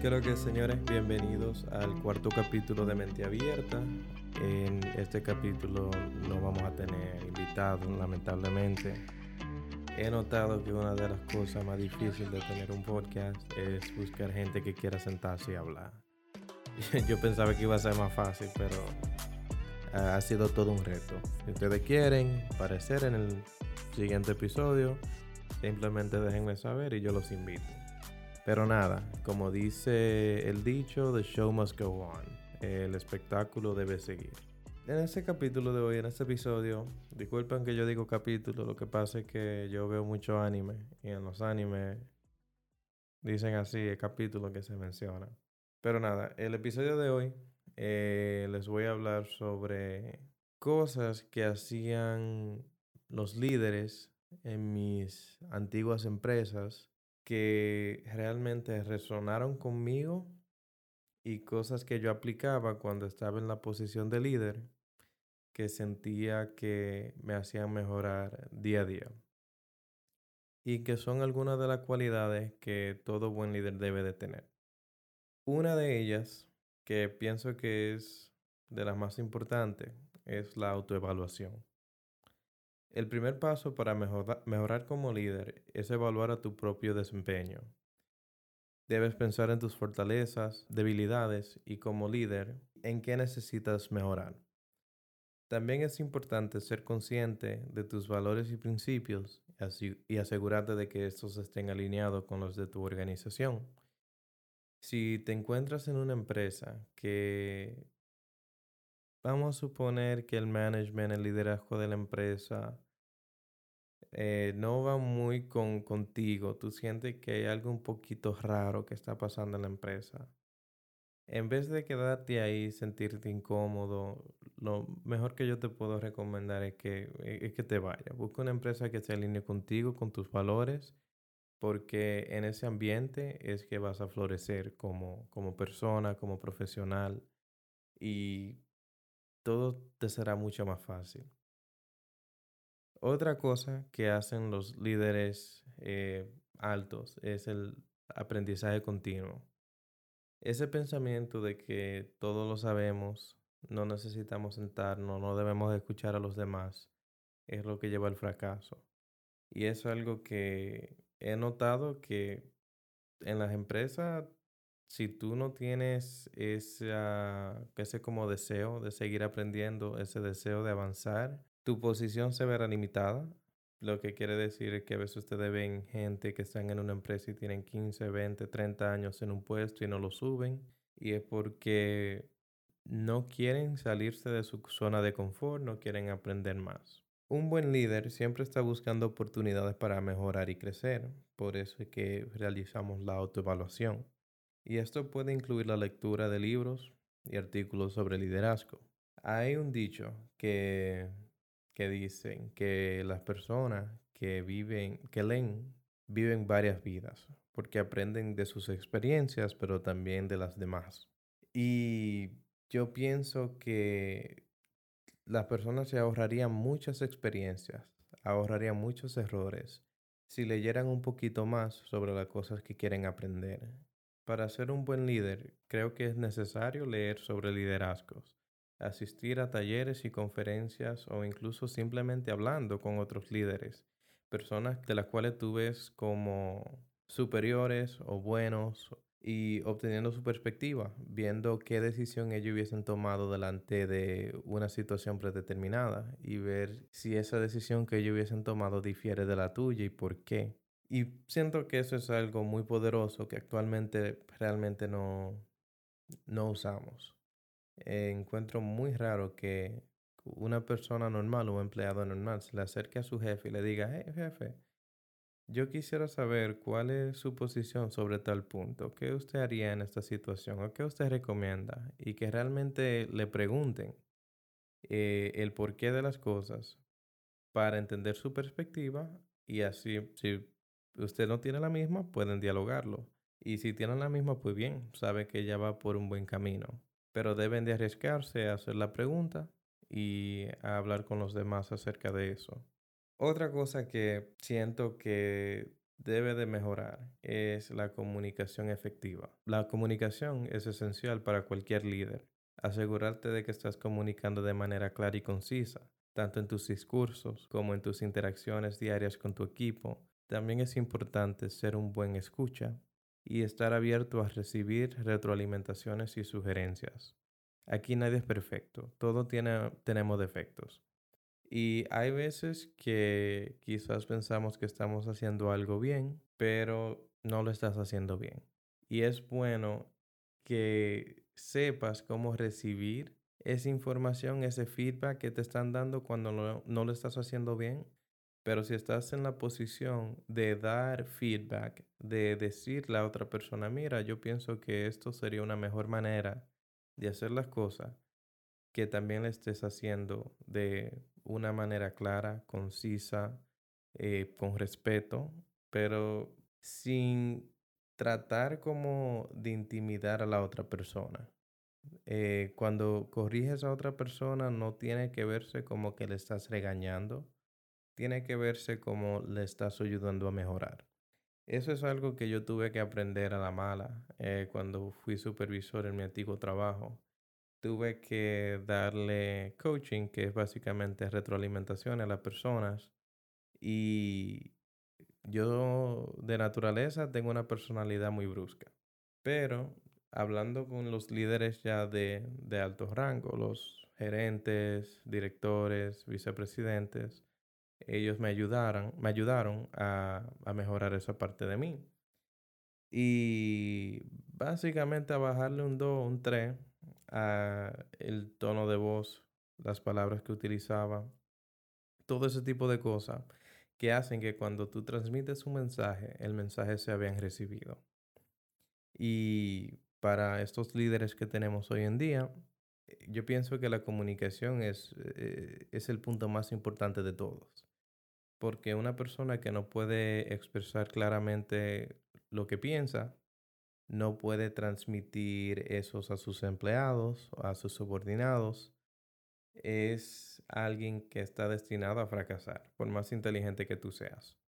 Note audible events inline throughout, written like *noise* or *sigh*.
Creo que señores, bienvenidos al cuarto capítulo de Mente Abierta. En este capítulo no vamos a tener invitados, lamentablemente. He notado que una de las cosas más difíciles de tener un podcast es buscar gente que quiera sentarse y hablar. *laughs* Yo pensaba que iba a ser más fácil, pero ha sido todo un reto. Si ustedes quieren aparecer en el siguiente episodio, simplemente déjenme saber y yo los invito. Pero nada, como dice el dicho, the show must go on. El espectáculo debe seguir. En este capítulo de hoy, en este episodio, disculpen que yo digo capítulo, lo que pasa es que yo veo mucho anime y en los animes dicen así el capítulo que se menciona. Pero nada, el episodio de hoy eh, les voy a hablar sobre cosas que hacían los líderes en mis antiguas empresas que realmente resonaron conmigo y cosas que yo aplicaba cuando estaba en la posición de líder que sentía que me hacían mejorar día a día. Y que son algunas de las cualidades que todo buen líder debe de tener. Una de ellas, que pienso que es de las más importantes, es la autoevaluación. El primer paso para mejorar como líder es evaluar a tu propio desempeño. Debes pensar en tus fortalezas, debilidades y como líder en qué necesitas mejorar. También es importante ser consciente de tus valores y principios y asegurarte de que estos estén alineados con los de tu organización. Si te encuentras en una empresa que Vamos a suponer que el management, el liderazgo de la empresa eh, no va muy con, contigo. Tú sientes que hay algo un poquito raro que está pasando en la empresa. En vez de quedarte ahí, sentirte incómodo, lo mejor que yo te puedo recomendar es que, e, es que te vayas. Busca una empresa que se alinee contigo, con tus valores, porque en ese ambiente es que vas a florecer como, como persona, como profesional. Y te será mucho más fácil. Otra cosa que hacen los líderes eh, altos es el aprendizaje continuo. Ese pensamiento de que todos lo sabemos, no necesitamos sentarnos, no debemos escuchar a los demás, es lo que lleva al fracaso. Y es algo que he notado que en las empresas si tú no tienes ese como deseo de seguir aprendiendo, ese deseo de avanzar, tu posición se verá limitada. Lo que quiere decir que a veces ustedes ven gente que están en una empresa y tienen 15, 20, 30 años en un puesto y no lo suben. Y es porque no quieren salirse de su zona de confort, no quieren aprender más. Un buen líder siempre está buscando oportunidades para mejorar y crecer. Por eso es que realizamos la autoevaluación. Y esto puede incluir la lectura de libros y artículos sobre liderazgo. Hay un dicho que, que dicen que las personas que viven, que leen, viven varias vidas, porque aprenden de sus experiencias, pero también de las demás. Y yo pienso que las personas se ahorrarían muchas experiencias, ahorrarían muchos errores si leyeran un poquito más sobre las cosas que quieren aprender para ser un buen líder, creo que es necesario leer sobre liderazgos, asistir a talleres y conferencias o incluso simplemente hablando con otros líderes, personas de las cuales tú ves como superiores o buenos y obteniendo su perspectiva, viendo qué decisión ellos hubiesen tomado delante de una situación predeterminada y ver si esa decisión que ellos hubiesen tomado difiere de la tuya y por qué. Y siento que eso es algo muy poderoso que actualmente realmente no, no usamos. encuentro muy raro que una persona normal o un empleado normal se le acerque a su jefe y le diga, hey jefe, yo quisiera saber cuál es su posición sobre tal punto, qué usted haría en esta situación o qué usted recomienda y que realmente le pregunten eh, el porqué de las cosas para entender su perspectiva y así si usted no tiene la misma, pueden dialogarlo. Y si tienen la misma, pues bien, sabe que ya va por un buen camino. Pero deben de arriesgarse a hacer la pregunta y a hablar con los demás acerca de eso. Otra cosa que siento que debe de mejorar es la comunicación efectiva. La comunicación es esencial para cualquier líder. Asegurarte de que estás comunicando de manera clara y concisa, tanto en tus discursos como en tus interacciones diarias con tu equipo. También es importante ser un buen escucha y estar abierto a recibir retroalimentaciones y sugerencias. Aquí nadie es perfecto, todos tiene, tenemos defectos. Y hay veces que quizás pensamos que estamos haciendo algo bien, pero no lo estás haciendo bien. Y es bueno que sepas cómo recibir esa información, ese feedback que te están dando cuando no, no, lo estás haciendo bien. Pero si estás en la posición de dar feedback, de decirle a otra persona, mira, yo pienso que esto sería una mejor manera de hacer las cosas, que también le estés haciendo de una manera clara, concisa, eh, con respeto, pero sin tratar como de intimidar a la otra persona. Eh, cuando corriges a otra persona no tiene que verse como que le estás regañando, tiene que verse como le estás ayudando a mejorar. Eso es algo que yo tuve que aprender a la mala eh, cuando fui supervisor en mi antiguo trabajo tuve que darle coaching, que es básicamente retroalimentación a las personas. Y yo de naturaleza tengo una personalidad muy brusca. Pero hablando con los líderes ya de, de alto rango, los gerentes, directores, vicepresidentes, ellos me ayudaron, me ayudaron a, a mejorar esa parte de mí. Y básicamente a bajarle un 2, un 3 el tono de voz, las palabras que utilizaba, todo ese tipo de cosas que hacen que cuando tú transmites un mensaje, el mensaje sea bien recibido. Y para estos líderes que tenemos hoy en día, yo pienso que la comunicación es, eh, es el punto más importante de todos. Porque una persona que no puede expresar claramente lo que piensa, no puede transmitir esos a sus empleados, a sus subordinados, es alguien que está destinado a fracasar, por más inteligente que tú seas.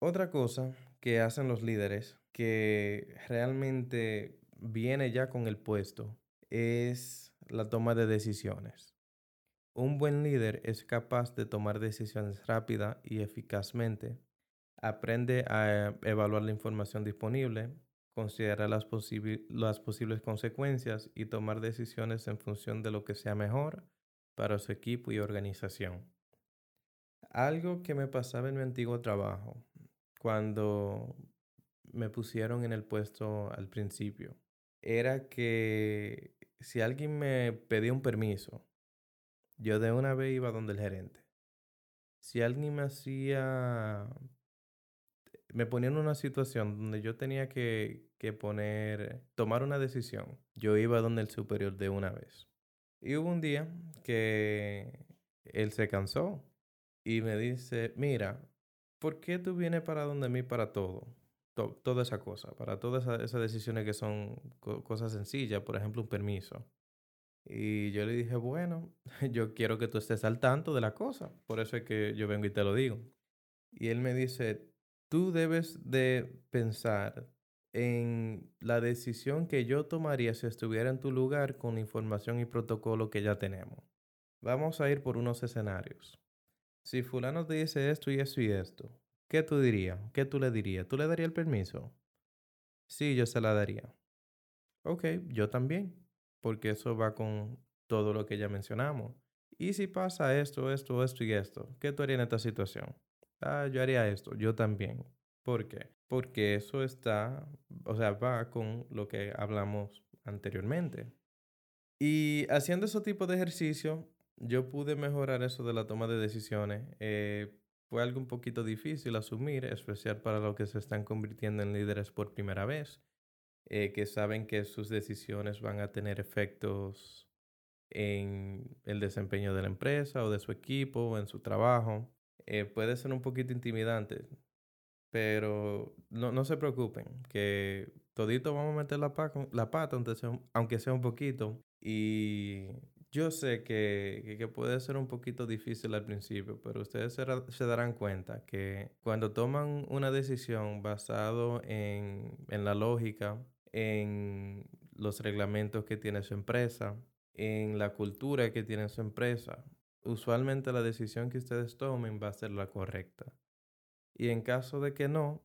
Otra cosa que hacen los líderes que realmente viene ya con el puesto es la toma de decisiones. Un buen líder es capaz de tomar decisiones rápida y eficazmente. Aprende a evaluar la información disponible, considerar las, las posibles consecuencias y tomar decisiones en función de lo que sea mejor para su equipo y organización. Algo que me pasaba en mi antiguo trabajo, cuando me pusieron en el puesto al principio, era que si alguien me pedía un permiso, yo de una vez iba donde el gerente. Si alguien me hacía me ponía en una situación donde yo tenía que, que poner, tomar una decisión. Yo iba donde el superior de una vez. Y hubo un día que él se cansó y me dice, mira, ¿por qué tú vienes para donde mí para todo? toda esa cosa, para todas esas decisiones que son cosas sencillas, por ejemplo, un permiso. Y yo le dije, bueno, *laughs* yo quiero que tú estés al tanto de la cosa, por eso es que yo vengo y te lo digo. Y él me dice, tú debes de pensar en la decisión que yo tomaría si estuviera en tu lugar con información y protocolo que ya tenemos. Vamos a ir por unos escenarios. Si fulano te dice esto y esto y esto, ¿qué tú dirías? ¿Qué tú le dirías? ¿Tú le darías el permiso? Sí, yo se la daría. Ok, yo también, porque eso va con todo lo que ya mencionamos. Y si pasa esto, esto, esto y esto, ¿qué tú harías en esta situación? ah, yo haría esto, yo también. ¿Por qué? Porque eso está, o sea, va con lo que hablamos anteriormente. Y haciendo ese tipo de ejercicio, yo pude mejorar eso de la toma de decisiones. Eh, fue algo un poquito difícil asumir, especial para los que se están convirtiendo en líderes por primera vez, eh, que saben que sus decisiones van a tener efectos en el desempeño de la empresa o de su equipo o en su trabajo. Eh, puede ser un poquito intimidante, pero no, no, se preocupen, que todito vamos a meter la, la pata, aunque sea, aunque sea un poquito, y Yo sé que, que, puede ser un poquito difícil al principio, pero ustedes se, se darán cuenta que cuando toman una decisión basado en, en la lógica, en los reglamentos que tiene su empresa, en la cultura que tiene su empresa, usualmente la decisión que ustedes tomen va a ser la correcta. Y en caso de que no,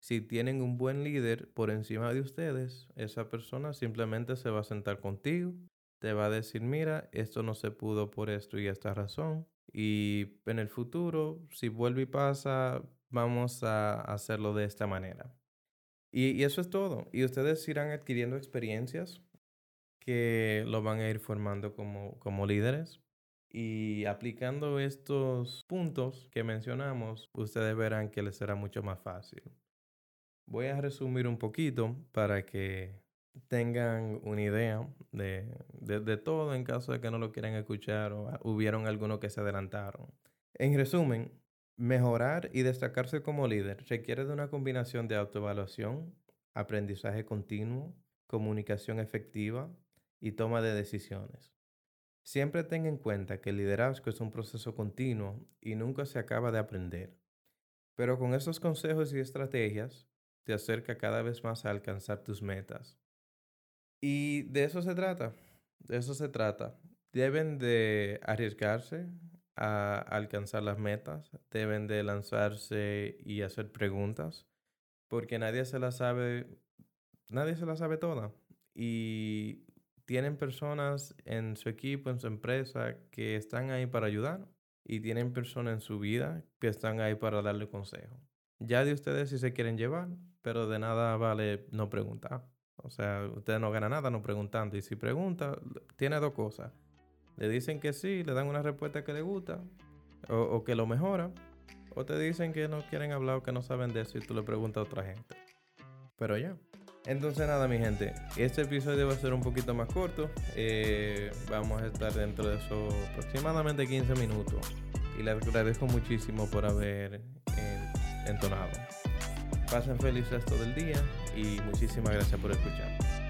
si tienen un buen líder por encima de ustedes, esa persona simplemente se va a sentar contigo, te va a decir, mira, esto no se pudo por esto y esta razón. Y en el futuro, si vuelve y pasa, vamos a hacerlo de esta manera. Y, eso es todo. Y ustedes irán adquiriendo experiencias que lo van a ir formando como, como líderes. Y aplicando estos puntos que mencionamos, ustedes verán que les será mucho más fácil. Voy a resumir un poquito para que tengan una idea de, de, todo en caso de que no lo quieran escuchar o hubieron algunos que se adelantaron. En resumen, mejorar y destacarse como líder requiere de una combinación de autoevaluación, aprendizaje continuo, comunicación efectiva y toma de decisiones. Siempre tenga en cuenta que el liderazgo es un proceso continuo y nunca se acaba de aprender. Pero con esos consejos y estrategias, te acerca cada vez más a alcanzar tus metas. Y de eso se trata, de eso se trata. Deben de arriesgarse a alcanzar las metas, deben de lanzarse y hacer preguntas, porque nadie se la sabe, nadie se la sabe toda. Y tienen personas en su equipo, en su empresa, que están ahí para ayudar y tienen personas en su vida que están ahí para darle consejo. Ya de ustedes si se quieren llevar, pero de nada vale no preguntar. O sea, usted no gana nada no preguntando. Y si pregunta, tiene dos cosas. Le dicen que sí, le dan una respuesta que le gusta o, que lo mejora. O te dicen que no quieren hablar o que no saben de eso y tú le preguntas a otra gente. Pero ya. Entonces nada, mi gente. Este episodio va a ser un poquito más corto. Eh, vamos a estar dentro de eso aproximadamente 15 minutos. Y les agradezco muchísimo por haber eh, entonado. Pasen feliz resto del día y muchísimas gracias por escuchar.